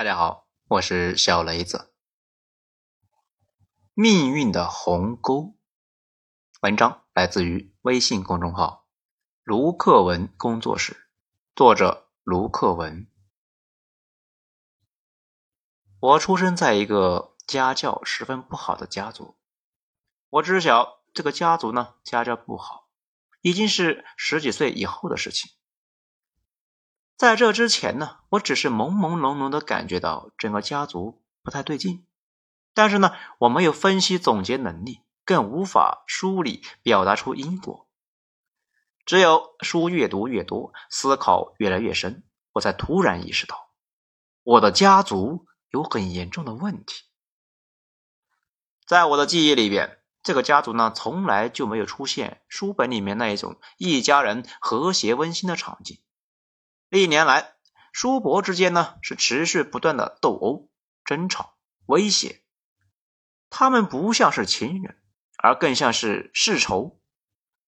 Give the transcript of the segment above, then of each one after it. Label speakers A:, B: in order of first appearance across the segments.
A: 大家好，我是小雷子。命运的鸿沟，文章来自于微信公众号卢克文工作室，作者卢克文。我出生在一个家教十分不好的家族，我知晓这个家族呢家教不好，已经是十几岁以后的事情。在这之前呢，我只是朦朦胧胧的感觉到整个家族不太对劲，但是呢，我没有分析总结能力，更无法梳理表达出因果。只有书越读越多，思考越来越深，我才突然意识到，我的家族有很严重的问题。在我的记忆里边，这个家族呢，从来就没有出现书本里面那一种一家人和谐温馨的场景。历年来，叔伯之间呢是持续不断的斗殴、争吵、威胁。他们不像是亲人，而更像是世仇。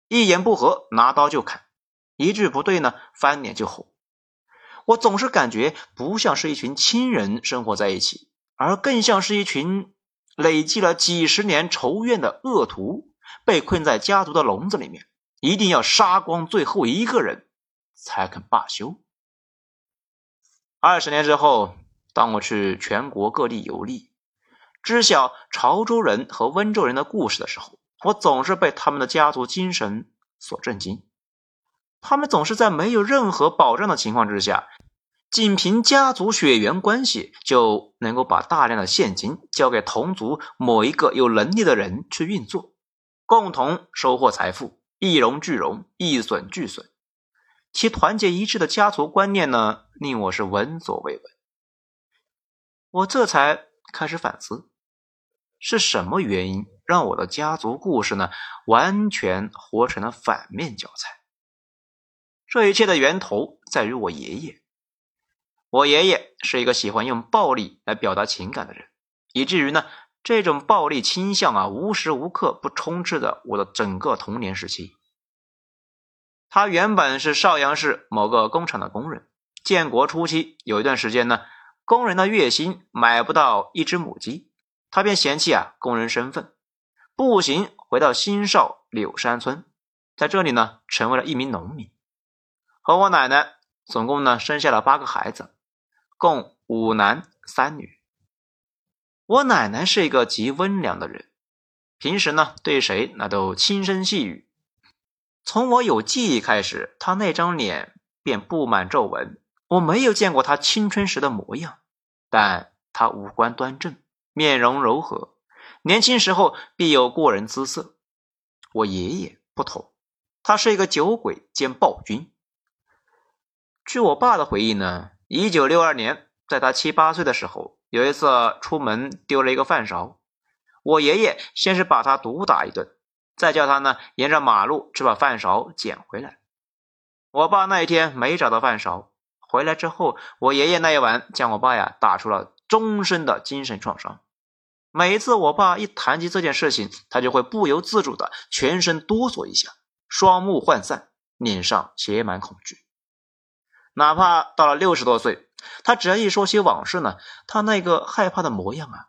A: 一言不合拿刀就砍，一句不对呢翻脸就吼。我总是感觉不像是一群亲人生活在一起，而更像是一群累积了几十年仇怨的恶徒，被困在家族的笼子里面，一定要杀光最后一个人才肯罢休。二十年之后，当我去全国各地游历，知晓潮州人和温州人的故事的时候，我总是被他们的家族精神所震惊。他们总是在没有任何保障的情况之下，仅凭家族血缘关系就能够把大量的现金交给同族某一个有能力的人去运作，共同收获财富，一荣俱荣，一损俱损。其团结一致的家族观念呢，令我是闻所未闻。我这才开始反思，是什么原因让我的家族故事呢，完全活成了反面教材？这一切的源头在于我爷爷。我爷爷是一个喜欢用暴力来表达情感的人，以至于呢，这种暴力倾向啊，无时无刻不充斥着我的整个童年时期。他原本是邵阳市某个工厂的工人。建国初期有一段时间呢，工人的月薪买不到一只母鸡，他便嫌弃啊工人身份，步行回到新邵柳山村，在这里呢成为了一名农民。和我奶奶总共呢生下了八个孩子，共五男三女。我奶奶是一个极温良的人，平时呢对谁那都轻声细语。从我有记忆开始，他那张脸便布满皱纹。我没有见过他青春时的模样，但他五官端正，面容柔和，年轻时候必有过人姿色。我爷爷不同，他是一个酒鬼兼暴君。据我爸的回忆呢，一九六二年，在他七八岁的时候，有一次出门丢了一个饭勺，我爷爷先是把他毒打一顿。再叫他呢，沿着马路去把饭勺捡回来。我爸那一天没找到饭勺，回来之后，我爷爷那一晚将我爸呀打出了终身的精神创伤。每次我爸一谈及这件事情，他就会不由自主的全身哆嗦一下，双目涣散，脸上写满恐惧。哪怕到了六十多岁，他只要一说起往事呢，他那个害怕的模样啊，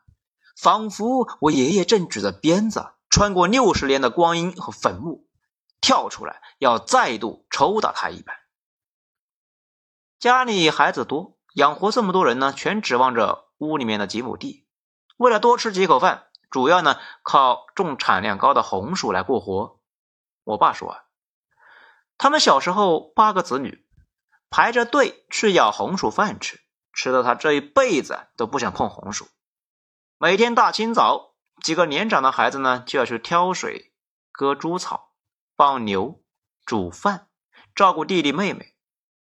A: 仿佛我爷爷正举着鞭子。穿过六十年的光阴和坟墓，跳出来要再度抽打他一般。家里孩子多，养活这么多人呢，全指望着屋里面的几亩地。为了多吃几口饭，主要呢靠种产量高的红薯来过活。我爸说啊，他们小时候八个子女排着队去要红薯饭吃，吃的他这一辈子都不想碰红薯。每天大清早。几个年长的孩子呢，就要去挑水、割猪草、放牛、煮饭、照顾弟弟妹妹。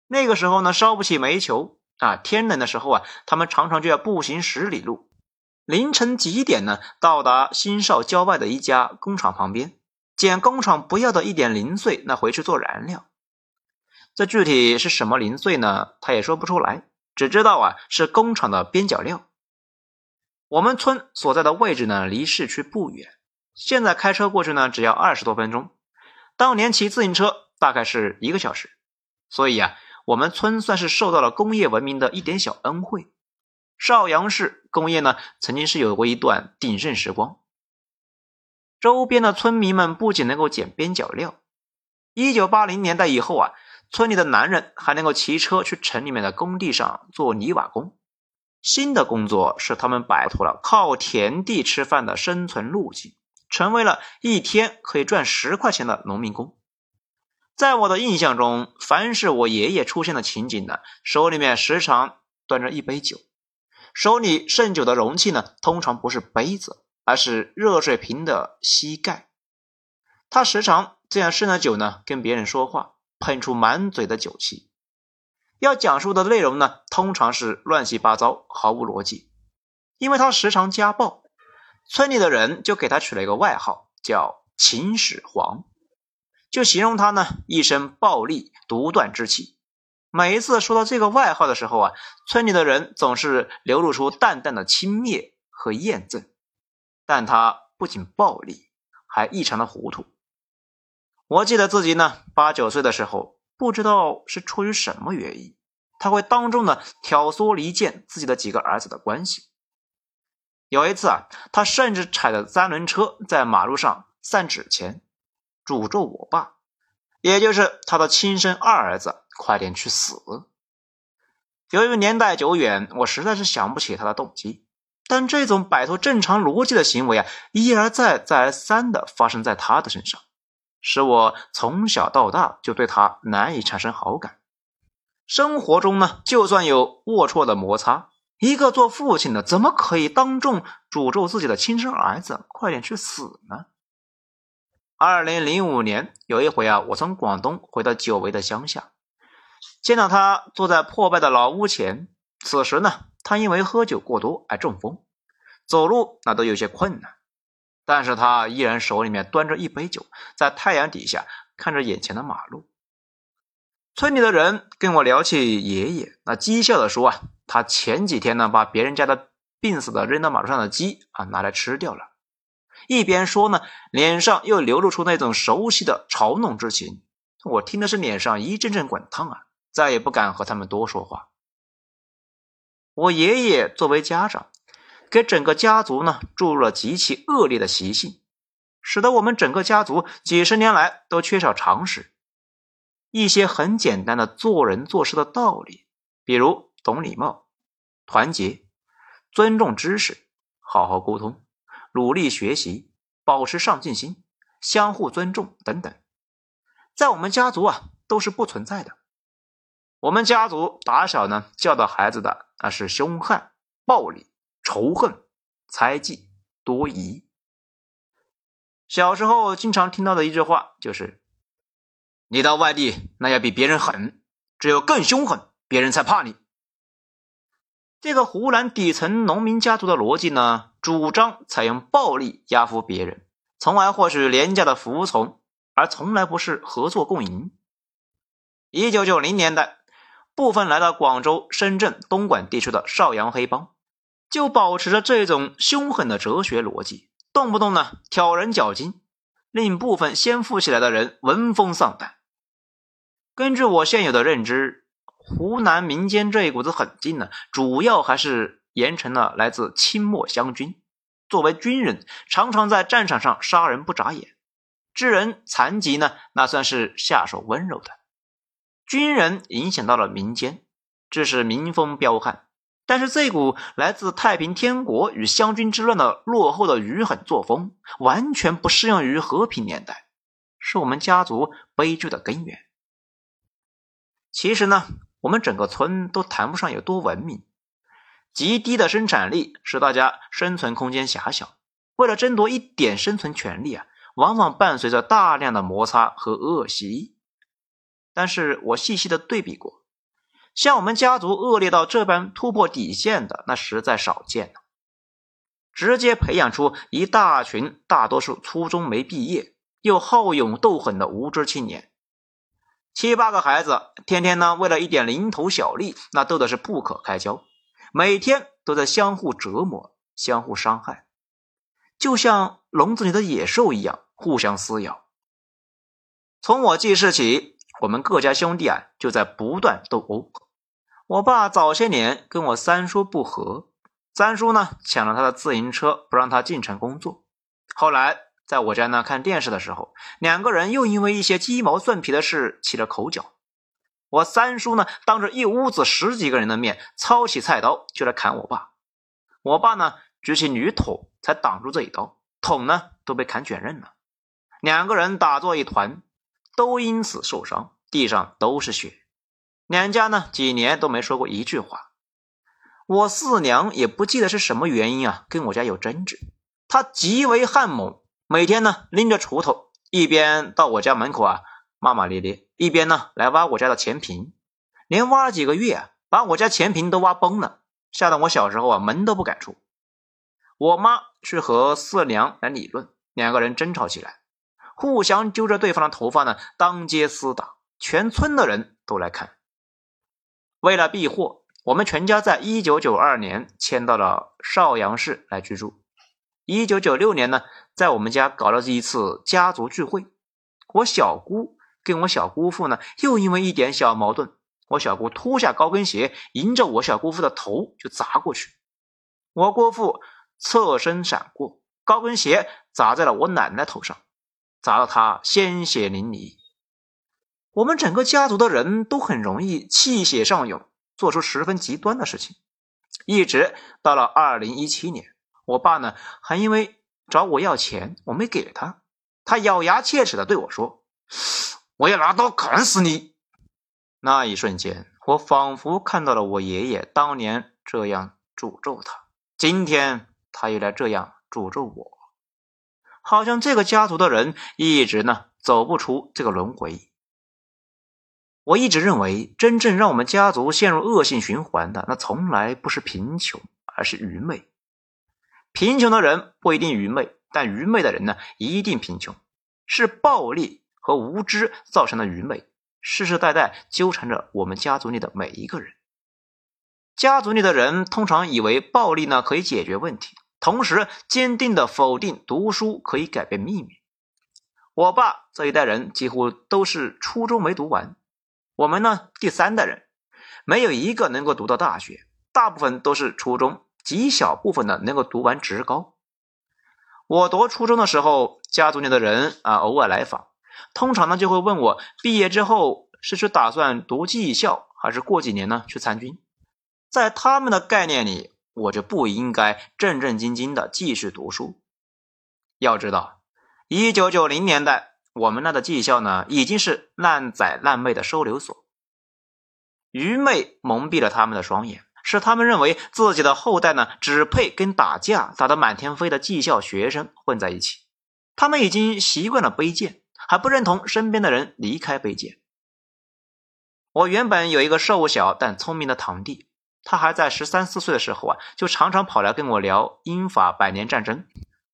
A: 那个时候呢，烧不起煤球啊，天冷的时候啊，他们常常就要步行十里路。凌晨几点呢，到达新邵郊外的一家工厂旁边，捡工厂不要的一点零碎，那回去做燃料。这具体是什么零碎呢？他也说不出来，只知道啊，是工厂的边角料。我们村所在的位置呢，离市区不远，现在开车过去呢，只要二十多分钟。当年骑自行车大概是一个小时，所以啊，我们村算是受到了工业文明的一点小恩惠。邵阳市工业呢曾经是有过一段鼎盛时光。周边的村民们不仅能够捡边角料，一九八零年代以后啊，村里的男人还能够骑车去城里面的工地上做泥瓦工。新的工作使他们摆脱了靠田地吃饭的生存路径，成为了一天可以赚十块钱的农民工。在我的印象中，凡是我爷爷出现的情景呢，手里面时常端着一杯酒，手里盛酒的容器呢，通常不是杯子。而是热水瓶的膝盖，他时常这样盛着酒呢跟别人说话，喷出满嘴的酒气。要讲述的内容呢，通常是乱七八糟，毫无逻辑。因为他时常家暴，村里的人就给他取了一个外号，叫“秦始皇”，就形容他呢一身暴力独断之气。每一次说到这个外号的时候啊，村里的人总是流露出淡淡的轻蔑和厌憎。但他不仅暴力，还异常的糊涂。我记得自己呢，八九岁的时候，不知道是出于什么原因，他会当众的挑唆离间自己的几个儿子的关系。有一次啊，他甚至踩着三轮车在马路上散纸钱，诅咒我爸，也就是他的亲生二儿子，快点去死。由于年代久远，我实在是想不起他的动机。但这种摆脱正常逻辑的行为啊，一而再、再而三的发生在他的身上，使我从小到大就对他难以产生好感。生活中呢，就算有龌龊的摩擦，一个做父亲的怎么可以当众诅咒自己的亲生儿子快点去死呢？二零零五年有一回啊，我从广东回到久违的乡下，见到他坐在破败的老屋前，此时呢。他因为喝酒过多而中风，走路那都有些困难，但是他依然手里面端着一杯酒，在太阳底下看着眼前的马路。村里的人跟我聊起爷爷，那讥笑的说啊，他前几天呢把别人家的病死的扔到马路上的鸡啊拿来吃掉了，一边说呢，脸上又流露出那种熟悉的嘲弄之情。我听的是脸上一阵阵滚烫啊，再也不敢和他们多说话。我爷爷作为家长，给整个家族呢注入了极其恶劣的习性，使得我们整个家族几十年来都缺少常识。一些很简单的做人做事的道理，比如懂礼貌、团结、尊重知识、好好沟通、努力学习、保持上进心、相互尊重等等，在我们家族啊都是不存在的。我们家族打小呢教导孩子的那是凶悍、暴力、仇恨、猜忌、多疑。小时候经常听到的一句话就是：“你到外地那要比别人狠，只有更凶狠，别人才怕你。”这个湖南底层农民家族的逻辑呢，主张采用暴力压服别人，从而获取廉价的服从，而从来不是合作共赢。一九九零年代。部分来到广州、深圳、东莞地区的邵阳黑帮，就保持着这种凶狠的哲学逻辑，动不动呢挑人脚筋，令部分先富起来的人闻风丧胆。根据我现有的认知，湖南民间这一股子狠劲呢，主要还是严惩了来自清末湘军。作为军人，常常在战场上杀人不眨眼，致人残疾呢，那算是下手温柔的。军人影响到了民间，致使民风彪悍。但是这股来自太平天国与湘军之乱的落后的余狠作风，完全不适用于和平年代，是我们家族悲剧的根源。其实呢，我们整个村都谈不上有多文明，极低的生产力使大家生存空间狭小。为了争夺一点生存权利啊，往往伴随着大量的摩擦和恶习。但是我细细的对比过，像我们家族恶劣到这般突破底线的，那实在少见了。直接培养出一大群大多数初中没毕业又好勇斗狠的无知青年，七八个孩子天天呢为了一点零头小利，那斗的是不可开交，每天都在相互折磨、相互伤害，就像笼子里的野兽一样互相撕咬。从我记事起。我们各家兄弟啊，就在不断斗殴。我爸早些年跟我三叔不和，三叔呢抢了他的自行车，不让他进城工作。后来在我家呢看电视的时候，两个人又因为一些鸡毛蒜皮的事起了口角。我三叔呢当着一屋子十几个人的面，操起菜刀就来砍我爸。我爸呢举起铝桶才挡住这一刀，桶呢都被砍卷刃了。两个人打作一团，都因此受伤，地上都是血。两家呢几年都没说过一句话。我四娘也不记得是什么原因啊，跟我家有争执。她极为悍猛，每天呢拎着锄头，一边到我家门口啊骂骂咧咧，一边呢来挖我家的前坪，连挖了几个月啊，把我家前坪都挖崩了，吓得我小时候啊门都不敢出。我妈去和四娘来理论，两个人争吵起来，互相揪着对方的头发呢当街厮打，全村的人都来看。为了避祸。我们全家在一九九二年迁到了邵阳市来居住。一九九六年呢，在我们家搞了一次家族聚会。我小姑跟我小姑父呢，又因为一点小矛盾，我小姑脱下高跟鞋，迎着我小姑父的头就砸过去。我姑父侧身闪过，高跟鞋砸在了我奶奶头上，砸得他鲜血淋漓。我们整个家族的人都很容易气血上涌。做出十分极端的事情，一直到了二零一七年，我爸呢还因为找我要钱，我没给他，他咬牙切齿的对我说：“我要拿刀砍死你！”那一瞬间，我仿佛看到了我爷爷当年这样诅咒他，今天他又来这样诅咒我，好像这个家族的人一直呢走不出这个轮回。我一直认为，真正让我们家族陷入恶性循环的，那从来不是贫穷，而是愚昧。贫穷的人不一定愚昧，但愚昧的人呢，一定贫穷。是暴力和无知造成的愚昧，世世代代纠缠着我们家族里的每一个人。家族里的人通常以为暴力呢可以解决问题，同时坚定的否定读书可以改变命运。我爸这一代人几乎都是初中没读完。我们呢，第三代人没有一个能够读到大学，大部分都是初中，极小部分呢能够读完职高。我读初中的时候，家族里的人啊偶尔来访，通常呢就会问我毕业之后是去打算读技校，还是过几年呢去参军。在他们的概念里，我就不应该正正经经的继续读书。要知道，一九九零年代。我们那的技校呢，已经是烂仔烂妹的收留所。愚昧蒙蔽了他们的双眼，使他们认为自己的后代呢，只配跟打架打得满天飞的技校学生混在一起。他们已经习惯了卑贱，还不认同身边的人离开卑贱。我原本有一个瘦小但聪明的堂弟，他还在十三四岁的时候啊，就常常跑来跟我聊英法百年战争、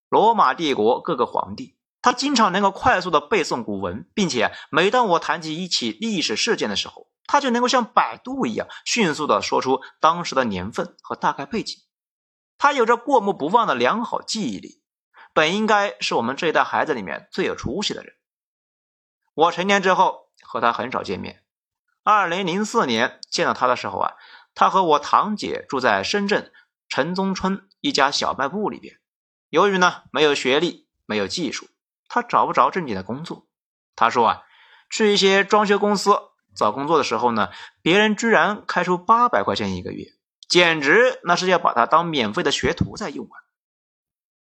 A: 罗马帝国各个皇帝。他经常能够快速的背诵古文，并且每当我谈及一起历史事件的时候，他就能够像百度一样迅速的说出当时的年份和大概背景。他有着过目不忘的良好记忆力，本应该是我们这一代孩子里面最有出息的人。我成年之后和他很少见面。二零零四年见到他的时候啊，他和我堂姐住在深圳城中村一家小卖部里边。由于呢没有学历，没有技术。他找不着正经的工作，他说啊，去一些装修公司找工作的时候呢，别人居然开出八百块钱一个月，简直那是要把他当免费的学徒在用啊。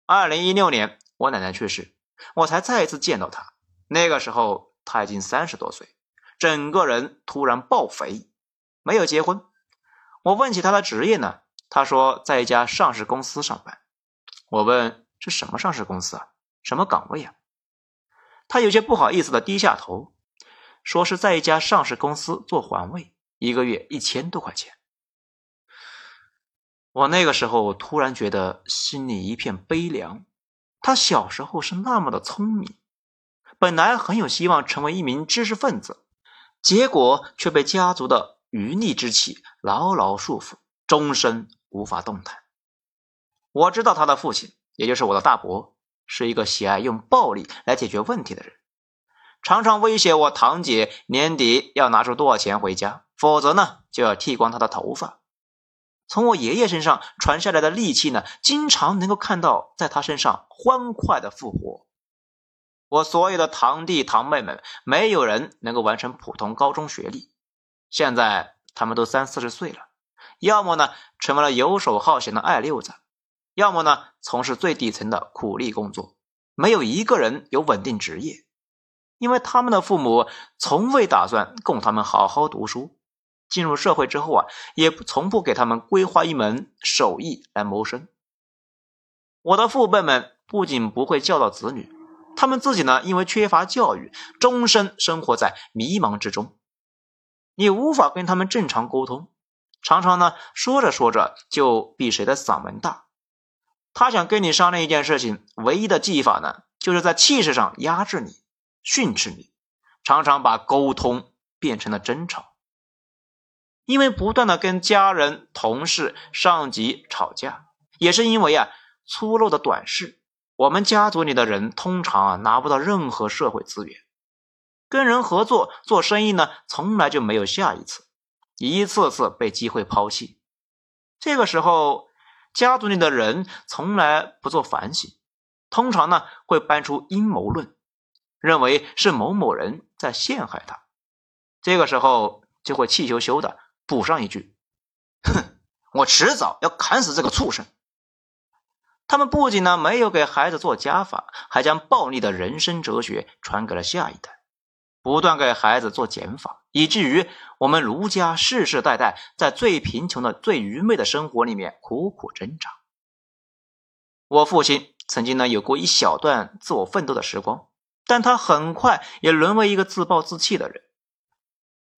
A: 二零一六年，我奶奶去世，我才再一次见到他，那个时候他已经三十多岁，整个人突然爆肥，没有结婚。我问起他的职业呢，他说在一家上市公司上班。我问是什么上市公司啊？什么岗位啊？他有些不好意思的低下头，说是在一家上市公司做环卫，一个月一千多块钱。我那个时候突然觉得心里一片悲凉。他小时候是那么的聪明，本来很有希望成为一名知识分子，结果却被家族的余逆之气牢牢束缚，终身无法动弹。我知道他的父亲，也就是我的大伯。是一个喜爱用暴力来解决问题的人，常常威胁我堂姐年底要拿出多少钱回家，否则呢就要剃光她的头发。从我爷爷身上传下来的戾气呢，经常能够看到在他身上欢快的复活。我所有的堂弟堂妹们，没有人能够完成普通高中学历，现在他们都三四十岁了，要么呢成为了游手好闲的爱溜子，要么呢从事最底层的苦力工作，没有一个人有稳定职业，因为他们的父母从未打算供他们好好读书。进入社会之后啊，也从不给他们规划一门手艺来谋生。我的父辈们不仅不会教导子女，他们自己呢，因为缺乏教育，终身生活在迷茫之中。你无法跟他们正常沟通，常常呢说着说着就比谁的嗓门大。他想跟你商量一件事情，唯一的技法呢，就是在气势上压制你、训斥你，常常把沟通变成了争吵。因为不断的跟家人、同事、上级吵架，也是因为啊粗陋的短视。我们家族里的人通常啊拿不到任何社会资源，跟人合作做生意呢，从来就没有下一次，一次次被机会抛弃。这个时候，家族里的人从来不做反省，通常呢会搬出阴谋论，认为是某某人在陷害他。这个时候就会气羞羞的。补上一句：“哼，我迟早要砍死这个畜生。”他们不仅呢没有给孩子做家法，还将暴力的人生哲学传给了下一代，不断给孩子做减法，以至于我们卢家世世代代在最贫穷的、最愚昧的生活里面苦苦挣扎。我父亲曾经呢有过一小段自我奋斗的时光，但他很快也沦为一个自暴自弃的人。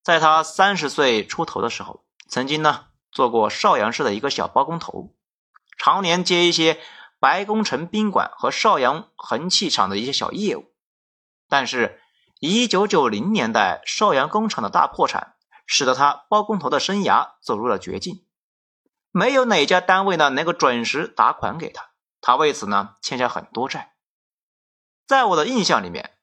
A: 在他三十岁出头的时候，曾经呢做过邵阳市的一个小包工头，常年接一些白宫城宾馆和邵阳恒气厂的一些小业务。但是，一九九零年代邵阳工厂的大破产，使得他包工头的生涯走入了绝境。没有哪家单位呢能够准时打款给他，他为此呢欠下很多债。在我的印象里面。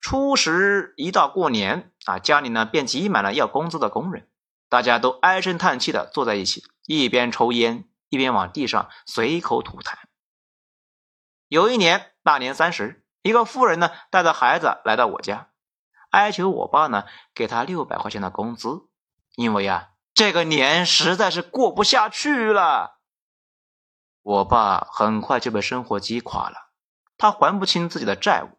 A: 初时一到过年啊，家里呢便挤满了要工资的工人，大家都唉声叹气的坐在一起，一边抽烟一边往地上随口吐痰。有一年大年三十，一个妇人呢带着孩子来到我家，哀求我爸呢给他六百块钱的工资，因为啊这个年实在是过不下去了。我爸很快就被生活击垮了，他还不清自己的债务。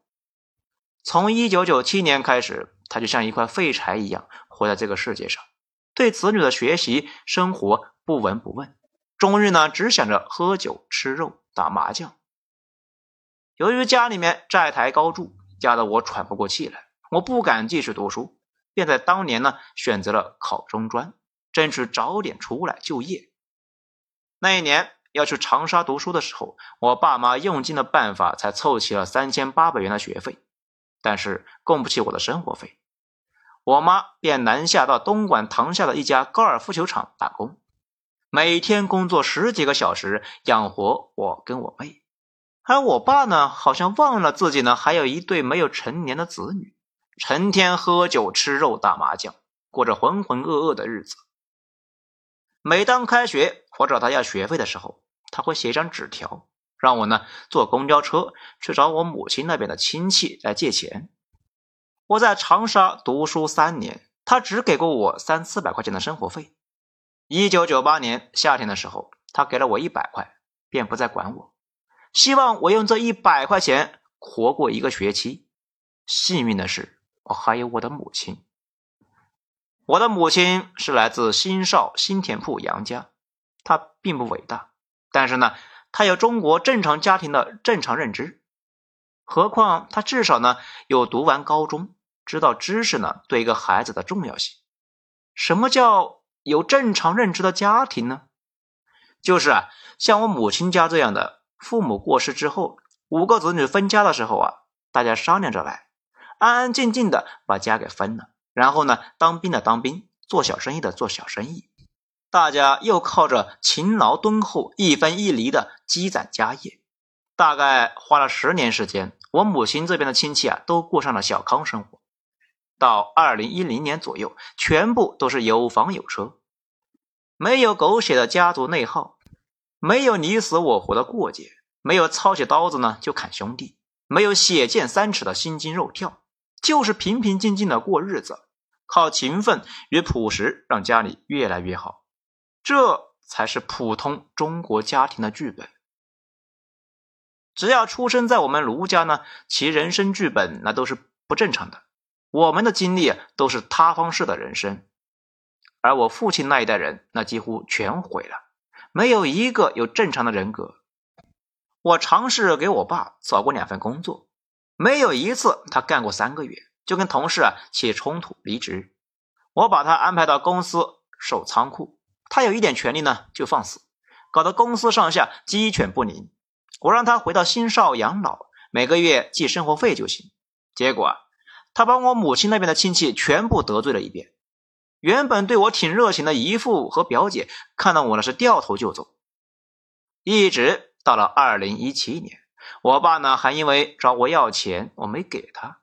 A: 从一九九七年开始，他就像一块废柴一样活在这个世界上，对子女的学习、生活不闻不问，终日呢只想着喝酒、吃肉、打麻将。由于家里面债台高筑，压得我喘不过气来，我不敢继续读书，便在当年呢选择了考中专，争取早点出来就业。那一年要去长沙读书的时候，我爸妈用尽了办法，才凑齐了三千八百元的学费。但是供不起我的生活费，我妈便南下到东莞塘下的一家高尔夫球场打工，每天工作十几个小时养活我跟我妹。而我爸呢，好像忘了自己呢还有一对没有成年的子女，成天喝酒吃肉打麻将，过着浑浑噩噩的日子。每当开学我找他要学费的时候，他会写一张纸条。让我呢坐公交车去找我母亲那边的亲戚来借钱。我在长沙读书三年，他只给过我三四百块钱的生活费。一九九八年夏天的时候，他给了我一百块，便不再管我，希望我用这一百块钱活过一个学期。幸运的是，我还有我的母亲。我的母亲是来自新邵新田铺杨家，她并不伟大，但是呢。她有中国正常家庭的正常认知，何况她至少呢有读完高中，知道知识呢对一个孩子的重要性。什么叫有正常认知的家庭呢？就是啊，像我母亲家这样的，父母过世之后，五个子女分家的时候啊，大家商量着来，安安静静的把家给分了，然后呢，当兵的当兵，做小生意的做小生意。大家又靠着勤劳敦厚、一分一厘的积攒家业，大概花了十年时间，我母亲这边的亲戚啊，都过上了小康生活。到二零一零年左右，全部都是有房有车。没有狗血的家族内耗，没有你死我活的过节，没有操起刀子呢就砍兄弟，没有血溅三尺的心惊肉跳，就是平平静静的过日子，靠勤奋与朴实让家里越来越好，这才是普通中国家庭的剧本。只要出生在我们卢家呢，其人生剧本那都是不正常的。我们的经历都是塌方式的人生，而我父亲那一代人那几乎全毁了，没有一个有正常的人格。我尝试给我爸找过两份工作，没有一次他干过三个月就跟同事啊起冲突离职。我把他安排到公司守仓库，他有一点权利呢就放肆，搞得公司上下鸡犬不宁。我让他回到新少养老，每个月寄生活费就行。结果，他把我母亲那边的亲戚全部得罪了一遍。原本对我挺热情的姨父和表姐，看到我那是掉头就走。一直到了二零一七年，我爸呢还因为找我要钱，我没给他，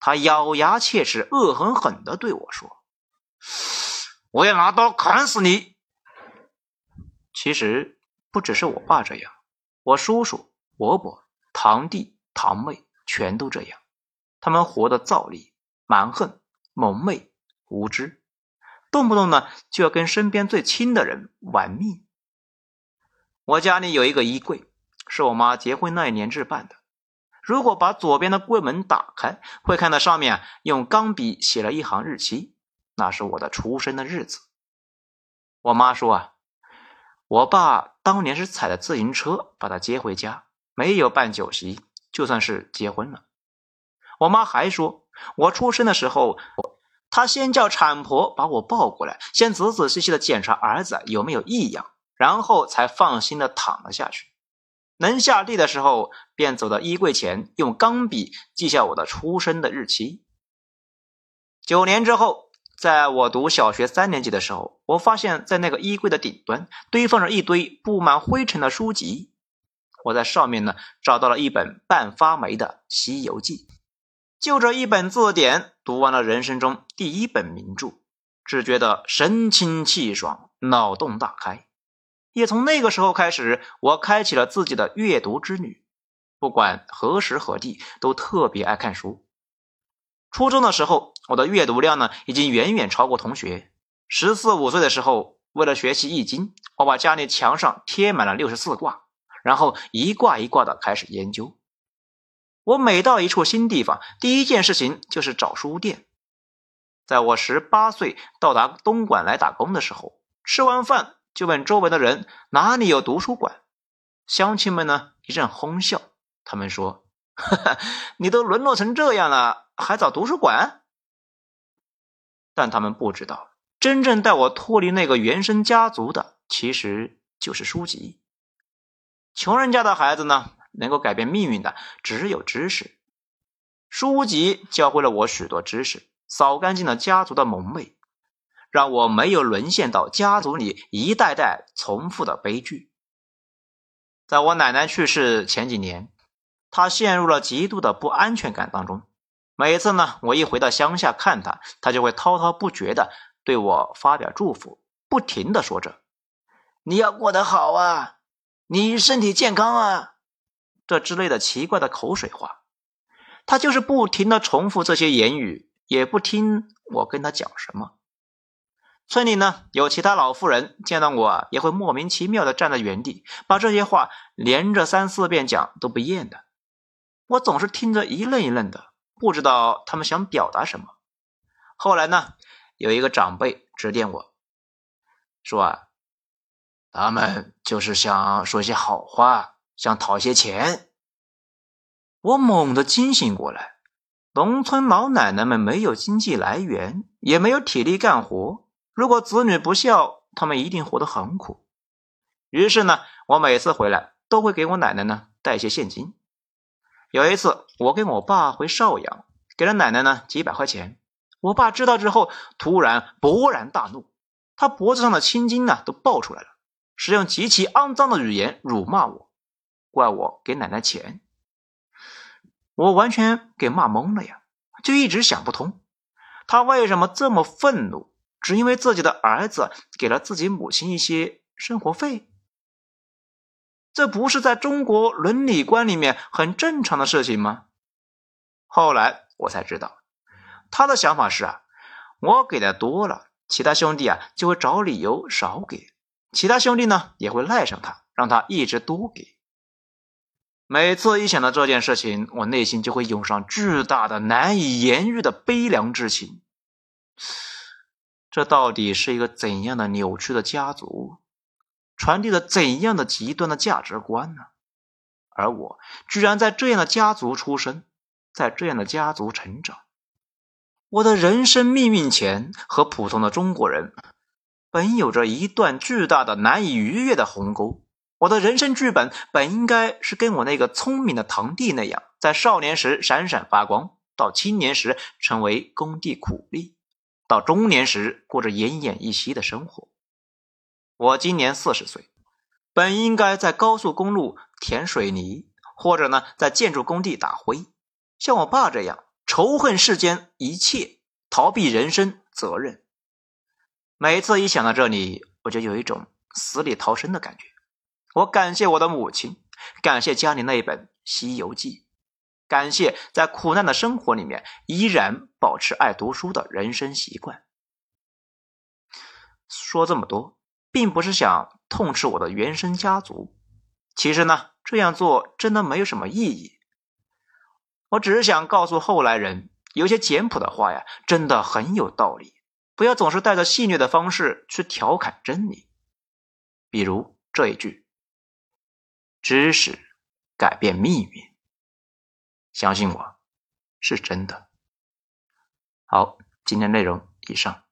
A: 他咬牙切齿、恶狠狠地对我说：“我要拿刀砍死你！”其实不只是我爸这样。我叔叔、伯伯、堂弟、堂妹全都这样，他们活得暴力、蛮横、蒙昧、无知，动不动呢就要跟身边最亲的人玩命。我家里有一个衣柜，是我妈结婚那一年置办的。如果把左边的柜门打开，会看到上面用钢笔写了一行日期，那是我的出生的日子。我妈说啊。我爸当年是踩着自行车把他接回家，没有办酒席，就算是结婚了。我妈还说，我出生的时候，他先叫产婆把我抱过来，先仔仔细细的检查儿子有没有异样，然后才放心的躺了下去。能下地的时候，便走到衣柜前，用钢笔记下我的出生的日期。九年之后。在我读小学三年级的时候，我发现，在那个衣柜的顶端堆放着一堆布满灰尘的书籍。我在上面呢找到了一本半发霉的《西游记》，就这一本字典，读完了人生中第一本名著，只觉得神清气爽，脑洞大开。也从那个时候开始，我开启了自己的阅读之旅，不管何时何地，都特别爱看书。初中的时候，我的阅读量呢已经远远超过同学。十四五岁的时候，为了学习易经，我把家里墙上贴满了六十四卦，然后一卦一卦的开始研究。我每到一处新地方，第一件事情就是找书店。在我十八岁到达东莞来打工的时候，吃完饭就问周围的人哪里有读书馆。乡亲们呢一阵哄笑，他们说：“哈哈，你都沦落成这样了。”还找图书馆？但他们不知道，真正带我脱离那个原生家族的，其实就是书籍。穷人家的孩子呢，能够改变命运的只有知识。书籍教会了我许多知识，扫干净了家族的蒙昧，让我没有沦陷到家族里一代代重复的悲剧。在我奶奶去世前几年，她陷入了极度的不安全感当中。每次呢，我一回到乡下看她，她就会滔滔不绝的对我发表祝福，不停的说着：“你要过得好啊，你身体健康啊，这之类的奇怪的口水话。”他就是不停的重复这些言语，也不听我跟他讲什么。村里呢，有其他老妇人见到我，也会莫名其妙的站在原地，把这些话连着三四遍讲都不厌的。我总是听着一愣一愣的。不知道他们想表达什么。后来呢，有一个长辈指点我说：“啊，他们就是想说些好话，想讨些钱。”我猛地惊醒过来。农村老奶奶们没有经济来源，也没有体力干活，如果子女不孝，他们一定活得很苦。于是呢，我每次回来都会给我奶奶呢带些现金。有一次，我跟我爸回邵阳，给了奶奶呢几百块钱。我爸知道之后，突然勃然大怒，他脖子上的青筋呢都爆出来了，使用极其肮脏的语言辱骂我，怪我给奶奶钱。我完全给骂懵了呀，就一直想不通，他为什么这么愤怒，只因为自己的儿子给了自己母亲一些生活费，这不是在中国伦理观里面很正常的事情吗？后来我才知道，他的想法是啊，我给的多了，其他兄弟啊就会找理由少给，其他兄弟呢也会赖上他，让他一直多给。每次一想到这件事情，我内心就会涌上巨大的、难以言喻的悲凉之情。这到底是一个怎样的扭曲的家族，传递了怎样的极端的价值观呢？而我居然在这样的家族出生，在这样的家族成长，我的人生命运前和普通的中国人本有着一段巨大的、难以逾越的鸿沟。我的人生剧本本应该是跟我那个聪明的堂弟那样，在少年时闪闪发光，到青年时成为工地苦力。到中年时，过着奄奄一息的生活。我今年四十岁，本应该在高速公路填水泥，或者呢，在建筑工地打灰，像我爸这样仇恨世间一切，逃避人生责任。每次一想到这里，我就有一种死里逃生的感觉。我感谢我的母亲，感谢家里那一本《西游记》。感谢在苦难的生活里面依然保持爱读书的人生习惯。说这么多，并不是想痛斥我的原生家族，其实呢，这样做真的没有什么意义。我只是想告诉后来人，有些简朴的话呀，真的很有道理，不要总是带着戏谑的方式去调侃真理。比如这一句：“知识改变命运。”相信我，是真的。好，今天内容以上。